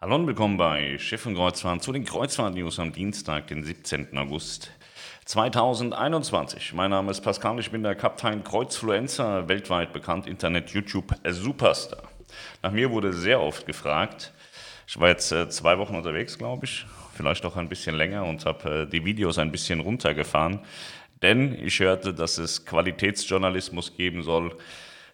Hallo und willkommen bei Schiff und Kreuzfahrt zu den Kreuzfahrt-News am Dienstag, den 17. August 2021. Mein Name ist Pascal, ich bin der Kapitän Kreuzfluencer, weltweit bekannt, Internet, YouTube, Superstar. Nach mir wurde sehr oft gefragt, ich war jetzt äh, zwei Wochen unterwegs, glaube ich, vielleicht auch ein bisschen länger und habe äh, die Videos ein bisschen runtergefahren, denn ich hörte, dass es Qualitätsjournalismus geben soll,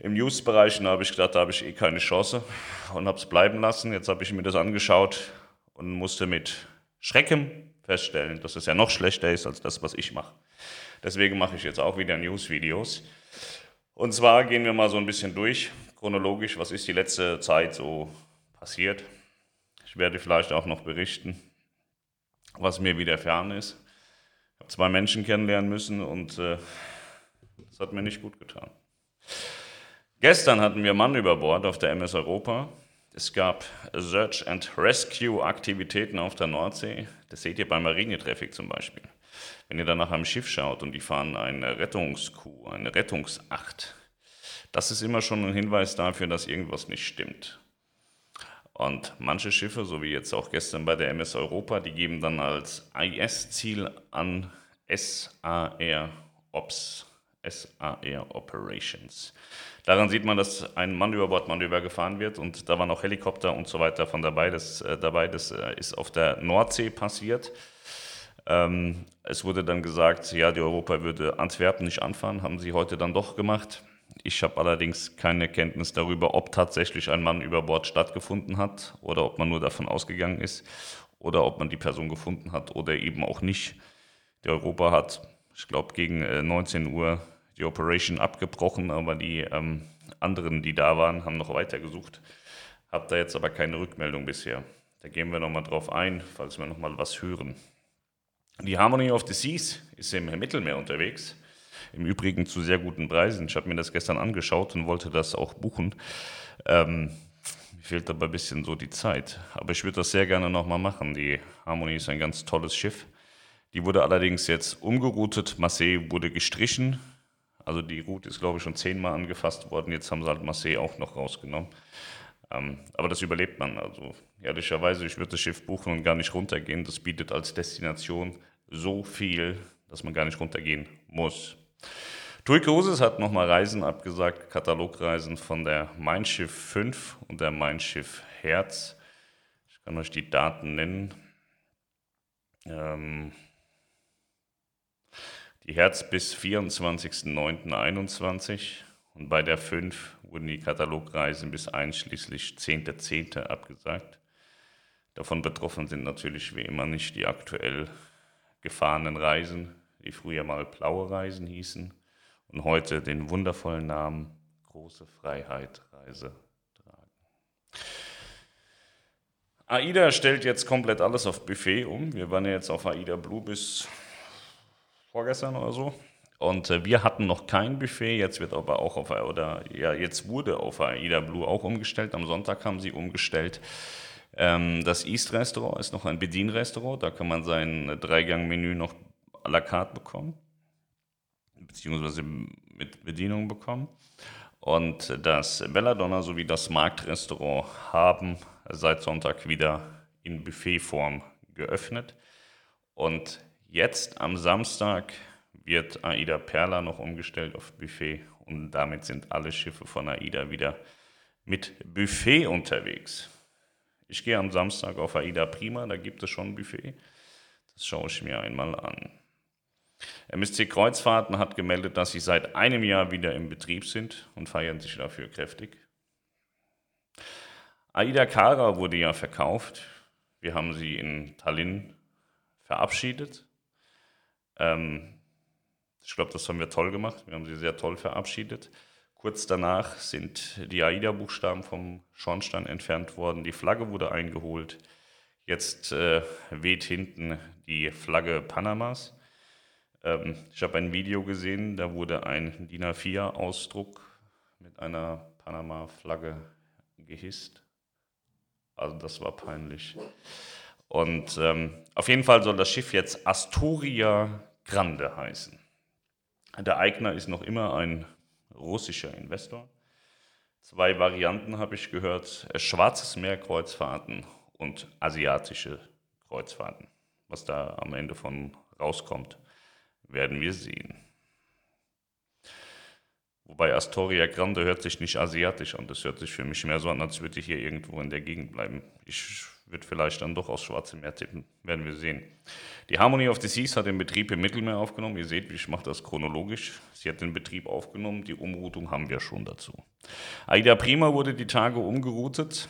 im News-Bereich habe ich gedacht, da habe ich eh keine Chance und habe es bleiben lassen. Jetzt habe ich mir das angeschaut und musste mit Schrecken feststellen, dass es ja noch schlechter ist als das, was ich mache. Deswegen mache ich jetzt auch wieder News-Videos. Und zwar gehen wir mal so ein bisschen durch, chronologisch, was ist die letzte Zeit so passiert. Ich werde vielleicht auch noch berichten, was mir widerfahren ist. Ich habe zwei Menschen kennenlernen müssen und äh, das hat mir nicht gut getan. Gestern hatten wir Mann über Bord auf der MS Europa. Es gab Search and Rescue Aktivitäten auf der Nordsee. Das seht ihr beim Marinetraffic zum Beispiel. Wenn ihr dann nach einem Schiff schaut und die fahren eine Rettungskuh, eine Rettungsacht, das ist immer schon ein Hinweis dafür, dass irgendwas nicht stimmt. Und manche Schiffe, so wie jetzt auch gestern bei der MS Europa, die geben dann als IS-Ziel an SAR Ops, SAR Operations. Daran sieht man, dass ein Mann-über-Bord-Manöver gefahren wird und da waren auch Helikopter und so weiter von dabei. Das, äh, dabei, das äh, ist auf der Nordsee passiert. Ähm, es wurde dann gesagt, ja, die Europa würde Antwerpen nicht anfahren, haben sie heute dann doch gemacht. Ich habe allerdings keine Kenntnis darüber, ob tatsächlich ein Mann über Bord stattgefunden hat oder ob man nur davon ausgegangen ist oder ob man die Person gefunden hat oder eben auch nicht. Die Europa hat, ich glaube, gegen 19 äh, Uhr die Operation abgebrochen, aber die ähm, anderen, die da waren, haben noch weiter gesucht. Hab da jetzt aber keine Rückmeldung bisher. Da gehen wir nochmal drauf ein, falls wir nochmal was hören. Die Harmony of the Seas ist im Mittelmeer unterwegs. Im Übrigen zu sehr guten Preisen. Ich habe mir das gestern angeschaut und wollte das auch buchen. Ähm, mir fehlt aber ein bisschen so die Zeit. Aber ich würde das sehr gerne nochmal machen. Die Harmony ist ein ganz tolles Schiff. Die wurde allerdings jetzt umgeroutet. Marseille wurde gestrichen. Also die Route ist, glaube ich, schon zehnmal angefasst worden. Jetzt haben sie halt Marseille auch noch rausgenommen. Ähm, aber das überlebt man. Also ehrlicherweise, ich würde das Schiff buchen und gar nicht runtergehen. Das bietet als Destination so viel, dass man gar nicht runtergehen muss. TUI Cruises hat nochmal Reisen abgesagt, Katalogreisen von der Mein Schiff 5 und der Mein Schiff Herz. Ich kann euch die Daten nennen. Ähm, die Herz bis 24.09.21 und bei der 5 wurden die Katalogreisen bis einschließlich 10.10. .10. abgesagt. Davon betroffen sind natürlich wie immer nicht die aktuell gefahrenen Reisen, die früher mal blaue Reisen hießen und heute den wundervollen Namen Große Freiheit Reise tragen. AIDA stellt jetzt komplett alles auf Buffet um. Wir waren ja jetzt auf AIDA Blue bis vorgestern oder so. Und äh, wir hatten noch kein Buffet, jetzt wird aber auch auf, oder ja, jetzt wurde auf AIDA Blue auch umgestellt. Am Sonntag haben sie umgestellt. Ähm, das East Restaurant ist noch ein Bedienrestaurant, da kann man sein Dreigang-Menü noch à la carte bekommen, beziehungsweise mit Bedienung bekommen. Und das Belladonna sowie das Marktrestaurant haben seit Sonntag wieder in Buffetform geöffnet. Und Jetzt am Samstag wird AIDA Perla noch umgestellt auf Buffet und damit sind alle Schiffe von AIDA wieder mit Buffet unterwegs. Ich gehe am Samstag auf AIDA Prima, da gibt es schon Buffet. Das schaue ich mir einmal an. MSC Kreuzfahrten hat gemeldet, dass sie seit einem Jahr wieder im Betrieb sind und feiern sich dafür kräftig. AIDA Kara wurde ja verkauft. Wir haben sie in Tallinn verabschiedet. Ähm, ich glaube, das haben wir toll gemacht. Wir haben sie sehr toll verabschiedet. Kurz danach sind die AIDA-Buchstaben vom Schornstein entfernt worden. Die Flagge wurde eingeholt. Jetzt äh, weht hinten die Flagge Panamas. Ähm, ich habe ein Video gesehen, da wurde ein DIN A4-Ausdruck mit einer Panama-Flagge gehisst. Also das war peinlich. Und ähm, auf jeden Fall soll das Schiff jetzt Astoria Grande heißen. Der Eigner ist noch immer ein russischer Investor. Zwei Varianten habe ich gehört: Schwarzes Meer Kreuzfahrten und asiatische Kreuzfahrten. Was da am Ende von rauskommt, werden wir sehen. Wobei Astoria Grande hört sich nicht asiatisch an. Das hört sich für mich mehr so an, als würde ich hier irgendwo in der Gegend bleiben. Ich würde vielleicht dann doch aus Schwarzem Meer tippen. Werden wir sehen. Die Harmony of the Seas hat den Betrieb im Mittelmeer aufgenommen. Ihr seht, ich mache das chronologisch. Sie hat den Betrieb aufgenommen. Die Umroutung haben wir schon dazu. Aida Prima wurde die Tage umgeroutet,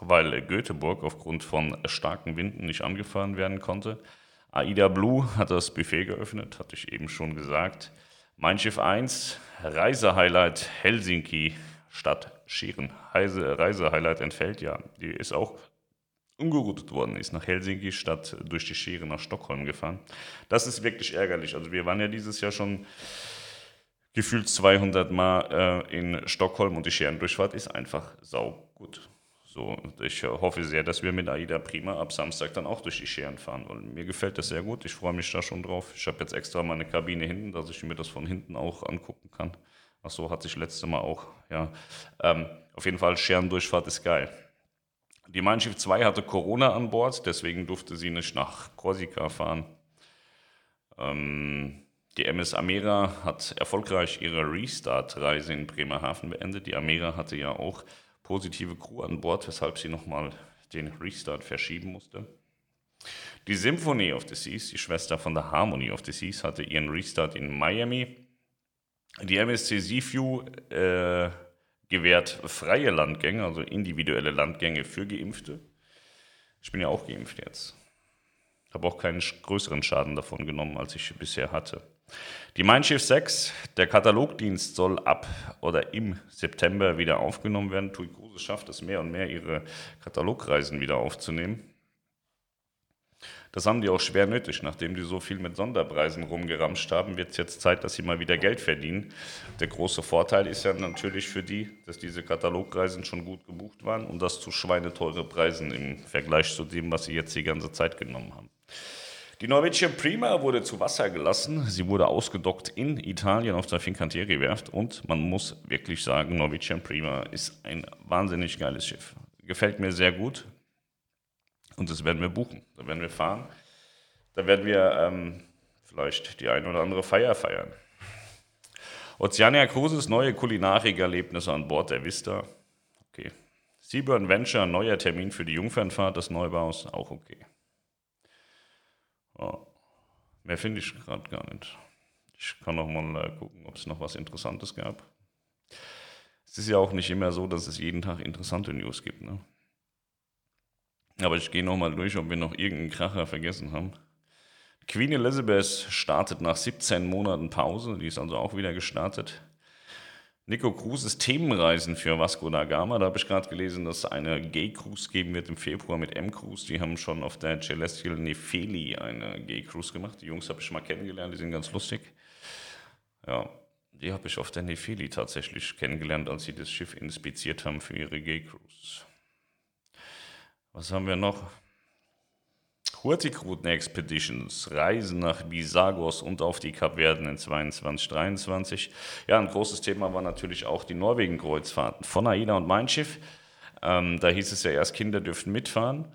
weil Göteborg aufgrund von starken Winden nicht angefahren werden konnte. Aida Blue hat das Buffet geöffnet, hatte ich eben schon gesagt. Mein Schiff 1, Reisehighlight Helsinki statt Scheren. Reisehighlight entfällt ja. Die ist auch umgeroutet worden ist nach Helsinki statt durch die Schere nach Stockholm gefahren. Das ist wirklich ärgerlich. Also wir waren ja dieses Jahr schon gefühlt 200 Mal äh, in Stockholm und die Scherendurchfahrt ist einfach sau gut. So, ich hoffe sehr, dass wir mit AIDA Prima ab Samstag dann auch durch die Scheren fahren wollen. Mir gefällt das sehr gut, ich freue mich da schon drauf. Ich habe jetzt extra meine Kabine hinten, dass ich mir das von hinten auch angucken kann. Ach so, hatte ich letzte Mal auch, ja. Ähm, auf jeden Fall, Scherendurchfahrt ist geil. Die Mein Schiff 2 hatte Corona an Bord, deswegen durfte sie nicht nach Korsika fahren. Ähm, die MS Amera hat erfolgreich ihre Restart-Reise in Bremerhaven beendet. Die Amera hatte ja auch positive Crew an Bord, weshalb sie nochmal den Restart verschieben musste. Die Symphony of the Seas, die Schwester von der Harmony of the Seas, hatte ihren Restart in Miami. Die MSC Seaview äh, gewährt freie Landgänge, also individuelle Landgänge für Geimpfte. Ich bin ja auch geimpft jetzt. Habe auch keinen größeren Schaden davon genommen, als ich bisher hatte. Die Mein Schiff 6, der Katalogdienst soll ab oder im September wieder aufgenommen werden. TUI Cruises schafft es mehr und mehr, ihre Katalogreisen wieder aufzunehmen. Das haben die auch schwer nötig. Nachdem die so viel mit Sonderpreisen rumgeramscht haben, wird es jetzt Zeit, dass sie mal wieder Geld verdienen. Der große Vorteil ist ja natürlich für die, dass diese Katalogreisen schon gut gebucht waren und das zu schweineteure Preisen im Vergleich zu dem, was sie jetzt die ganze Zeit genommen haben. Die Norwegian Prima wurde zu Wasser gelassen. Sie wurde ausgedockt in Italien auf der Fincantieri-Werft und man muss wirklich sagen, Norwegian Prima ist ein wahnsinnig geiles Schiff. Gefällt mir sehr gut. Und das werden wir buchen. Da werden wir fahren. Da werden wir ähm, vielleicht die eine oder andere Feier feiern. Oceania Cruises, neue Kulinarikerlebnisse an Bord der Vista. Okay. Seaburn Venture, neuer Termin für die Jungfernfahrt des Neubaus. Auch okay. Oh. Mehr finde ich gerade gar nicht. Ich kann noch mal äh, gucken, ob es noch was Interessantes gab. Es ist ja auch nicht immer so, dass es jeden Tag interessante News gibt. Ne? Aber ich gehe nochmal durch, ob wir noch irgendeinen Kracher vergessen haben. Queen Elizabeth startet nach 17 Monaten Pause, die ist also auch wieder gestartet. Nico Cruises Themenreisen für Vasco da Gama. Da habe ich gerade gelesen, dass es eine Gay-Cruise geben wird im Februar mit M-Cruise. Die haben schon auf der Celestial Nefeli eine Gay-Cruise gemacht. Die Jungs habe ich mal kennengelernt, die sind ganz lustig. Ja, die habe ich auf der Nefeli tatsächlich kennengelernt, als sie das Schiff inspiziert haben für ihre Gay-Cruise. Was haben wir noch? Hurtigruten Expeditions, Reisen nach Bisagos und auf die Kapverden in 2022, 2023. Ja, ein großes Thema war natürlich auch die Norwegen-Kreuzfahrten von AIDA und Mein Schiff. Ähm, da hieß es ja erst, Kinder dürften mitfahren.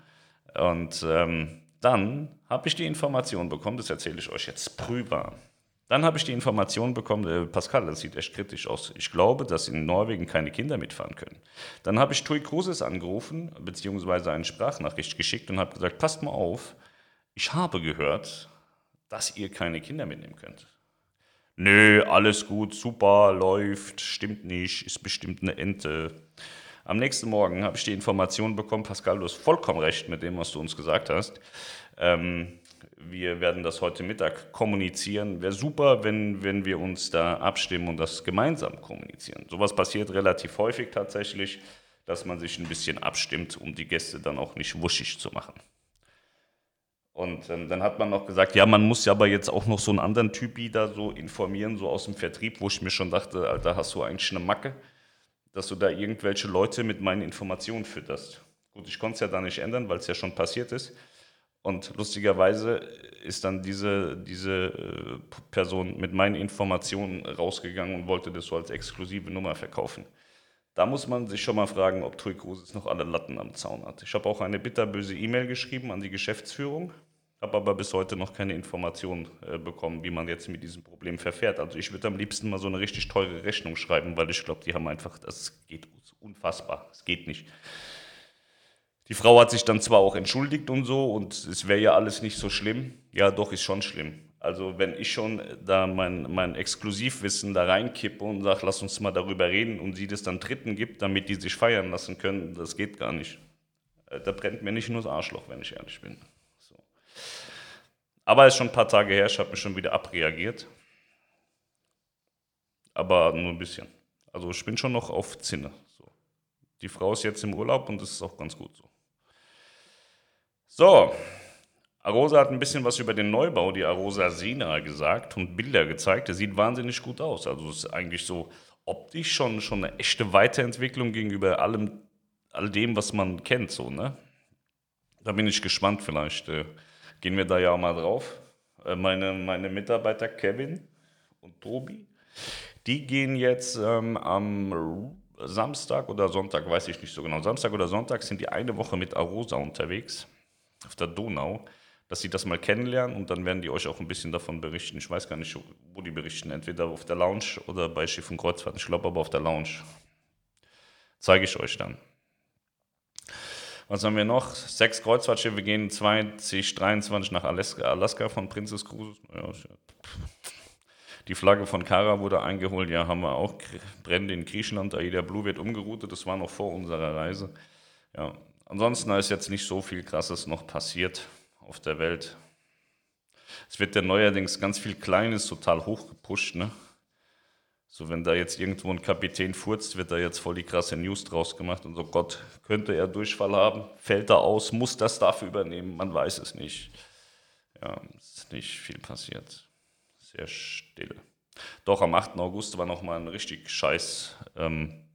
Und ähm, dann habe ich die Information bekommen, das erzähle ich euch jetzt prüfer. Dann habe ich die Information bekommen, äh, Pascal, das sieht echt kritisch aus. Ich glaube, dass in Norwegen keine Kinder mitfahren können. Dann habe ich Tui Cruises angerufen, beziehungsweise eine Sprachnachricht geschickt und habe gesagt, passt mal auf, ich habe gehört, dass ihr keine Kinder mitnehmen könnt. Nö, alles gut, super, läuft, stimmt nicht, ist bestimmt eine Ente. Am nächsten Morgen habe ich die Information bekommen, Pascal, du hast vollkommen recht mit dem, was du uns gesagt hast. Ähm, wir werden das heute Mittag kommunizieren. Wäre super, wenn, wenn wir uns da abstimmen und das gemeinsam kommunizieren. Sowas passiert relativ häufig tatsächlich, dass man sich ein bisschen abstimmt, um die Gäste dann auch nicht wuschig zu machen. Und ähm, dann hat man noch gesagt, ja, man muss ja aber jetzt auch noch so einen anderen Typi da so informieren, so aus dem Vertrieb, wo ich mir schon dachte, Alter, hast du eigentlich eine Macke, dass du da irgendwelche Leute mit meinen Informationen fütterst. Gut, ich konnte es ja da nicht ändern, weil es ja schon passiert ist. Und lustigerweise ist dann diese, diese äh, Person mit meinen Informationen rausgegangen und wollte das so als exklusive Nummer verkaufen. Da muss man sich schon mal fragen, ob Tui Cruises noch alle Latten am Zaun hat. Ich habe auch eine bitterböse E-Mail geschrieben an die Geschäftsführung, habe aber bis heute noch keine Information äh, bekommen, wie man jetzt mit diesem Problem verfährt. Also ich würde am liebsten mal so eine richtig teure Rechnung schreiben, weil ich glaube, die haben einfach, das geht unfassbar, es geht nicht. Die Frau hat sich dann zwar auch entschuldigt und so und es wäre ja alles nicht so schlimm. Ja, doch, ist schon schlimm. Also wenn ich schon da mein, mein Exklusivwissen da reinkippe und sage, lass uns mal darüber reden und sie das dann Dritten gibt, damit die sich feiern lassen können, das geht gar nicht. Äh, da brennt mir nicht nur das Arschloch, wenn ich ehrlich bin. So. Aber es ist schon ein paar Tage her, ich habe mich schon wieder abreagiert. Aber nur ein bisschen. Also ich bin schon noch auf Zinne. So. Die Frau ist jetzt im Urlaub und das ist auch ganz gut so. So, Arosa hat ein bisschen was über den Neubau, die Arosa Sena, gesagt und Bilder gezeigt. Der sieht wahnsinnig gut aus. Also es ist eigentlich so optisch schon, schon eine echte Weiterentwicklung gegenüber allem, all dem, was man kennt. So, ne? Da bin ich gespannt. Vielleicht äh, gehen wir da ja auch mal drauf. Äh, meine, meine Mitarbeiter Kevin und Tobi, die gehen jetzt ähm, am Samstag oder Sonntag, weiß ich nicht so genau. Samstag oder Sonntag sind die eine Woche mit Arosa unterwegs auf der Donau dass sie das mal kennenlernen und dann werden die euch auch ein bisschen davon berichten. Ich weiß gar nicht, wo die berichten, entweder auf der Lounge oder bei Schiff und Kreuzfahrt. Ich glaube aber auf der Lounge. Zeige ich euch dann. Was haben wir noch? Sechs Kreuzfahrtschiffe gehen 2023 nach Alaska, Alaska von Princess Cruises. Die Flagge von Kara wurde eingeholt. Ja, haben wir auch. Brände in Griechenland. Aida Blue wird umgeroutet. Das war noch vor unserer Reise. Ja. Ansonsten ist jetzt nicht so viel Krasses noch passiert auf der Welt. Es wird ja neuerdings ganz viel Kleines total hochgepusht, ne? So, wenn da jetzt irgendwo ein Kapitän furzt, wird da jetzt voll die krasse News draus gemacht und so, Gott, könnte er Durchfall haben? Fällt er aus? Muss das dafür übernehmen? Man weiß es nicht. Ja, ist nicht viel passiert. Sehr still. Doch am 8. August war nochmal ein richtig Scheiß ähm, äh,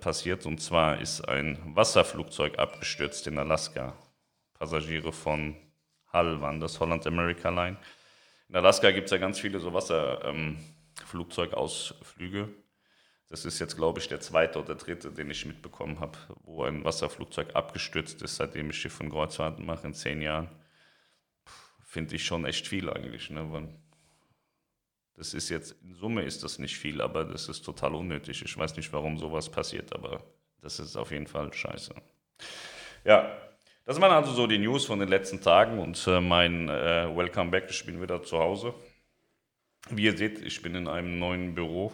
passiert. Und zwar ist ein Wasserflugzeug abgestürzt in Alaska. Passagiere von Hull waren das, Holland America Line. In Alaska gibt es ja ganz viele so Wasserflugzeugausflüge. Ähm, das ist jetzt, glaube ich, der zweite oder dritte, den ich mitbekommen habe, wo ein Wasserflugzeug abgestürzt ist, seitdem ich Schiff- und Kreuzfahrten mache in zehn Jahren. Finde ich schon echt viel eigentlich. Ne? Das ist jetzt, in Summe ist das nicht viel, aber das ist total unnötig. Ich weiß nicht, warum sowas passiert, aber das ist auf jeden Fall scheiße. Ja, das waren also so die News von den letzten Tagen und äh, mein äh, Welcome Back. Ich bin wieder zu Hause. Wie ihr seht, ich bin in einem neuen Büro.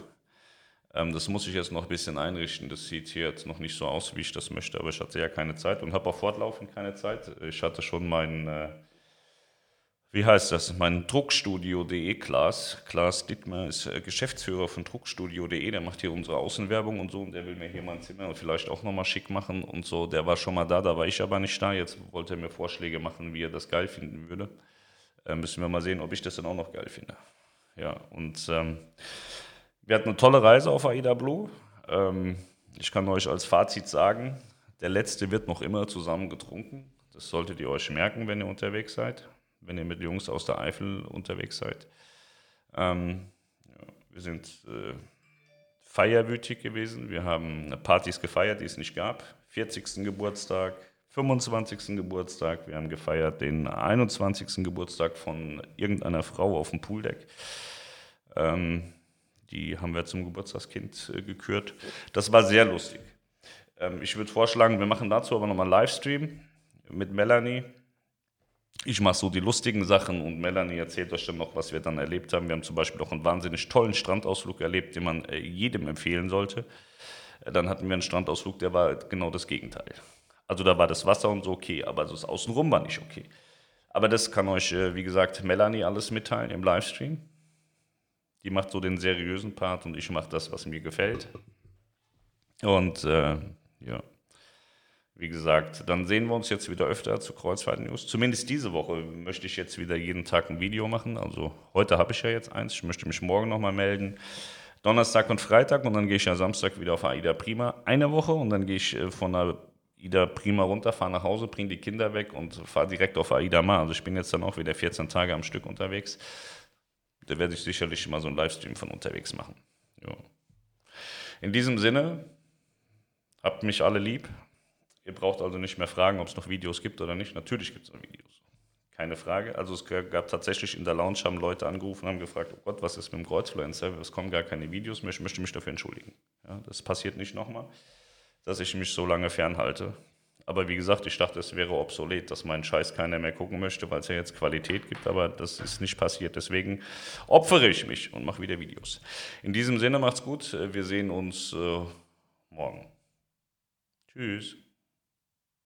Ähm, das muss ich jetzt noch ein bisschen einrichten. Das sieht hier jetzt noch nicht so aus, wie ich das möchte, aber ich hatte ja keine Zeit und habe auch fortlaufend keine Zeit. Ich hatte schon meinen äh, wie heißt das, mein Druckstudio.de Klaas. Klaas Dittmer ist äh, Geschäftsführer von Druckstudio.de, der macht hier unsere Außenwerbung und so und der will mir hier mein Zimmer vielleicht auch nochmal schick machen und so. Der war schon mal da, da war ich aber nicht da. Jetzt wollte er mir Vorschläge machen, wie er das geil finden würde. Äh, müssen wir mal sehen, ob ich das dann auch noch geil finde. Ja, und ähm, wir hatten eine tolle Reise auf Aida Blue. Ähm, ich kann euch als Fazit sagen, der letzte wird noch immer zusammen getrunken. Das solltet ihr euch merken, wenn ihr unterwegs seid wenn ihr mit Jungs aus der Eifel unterwegs seid. Ähm, ja, wir sind äh, feierwütig gewesen. Wir haben Partys gefeiert, die es nicht gab. 40. Geburtstag, 25. Geburtstag. Wir haben gefeiert den 21. Geburtstag von irgendeiner Frau auf dem Pooldeck. Ähm, die haben wir zum Geburtstagskind äh, gekürt. Das war sehr lustig. Ähm, ich würde vorschlagen, wir machen dazu aber nochmal einen Livestream mit Melanie. Ich mache so die lustigen Sachen und Melanie erzählt euch dann noch, was wir dann erlebt haben. Wir haben zum Beispiel auch einen wahnsinnig tollen Strandausflug erlebt, den man äh, jedem empfehlen sollte. Äh, dann hatten wir einen Strandausflug, der war genau das Gegenteil. Also da war das Wasser und so okay, aber das Außenrum war nicht okay. Aber das kann euch, äh, wie gesagt, Melanie alles mitteilen im Livestream. Die macht so den seriösen Part und ich mache das, was mir gefällt. Und äh, ja. Wie gesagt, dann sehen wir uns jetzt wieder öfter zu Kreuzfahrt-News. Zumindest diese Woche möchte ich jetzt wieder jeden Tag ein Video machen. Also heute habe ich ja jetzt eins. Ich möchte mich morgen nochmal melden. Donnerstag und Freitag und dann gehe ich ja Samstag wieder auf Aida Prima eine Woche und dann gehe ich äh, von Aida Prima runter, fahre nach Hause, bringe die Kinder weg und fahre direkt auf Aida Mar. Also ich bin jetzt dann auch wieder 14 Tage am Stück unterwegs. Da werde ich sicherlich mal so einen Livestream von unterwegs machen. Jo. In diesem Sinne, habt mich alle lieb. Ihr braucht also nicht mehr fragen, ob es noch Videos gibt oder nicht. Natürlich gibt es noch Videos. Keine Frage. Also es gab tatsächlich in der Lounge, haben Leute angerufen und haben gefragt, oh Gott, was ist mit dem Kreuzfluencer? Es kommen gar keine Videos mehr, ich möchte mich dafür entschuldigen. Ja, das passiert nicht nochmal, dass ich mich so lange fernhalte. Aber wie gesagt, ich dachte, es wäre obsolet, dass mein Scheiß keiner mehr gucken möchte, weil es ja jetzt Qualität gibt, aber das ist nicht passiert. Deswegen opfere ich mich und mache wieder Videos. In diesem Sinne macht's gut. Wir sehen uns äh, morgen. Tschüss.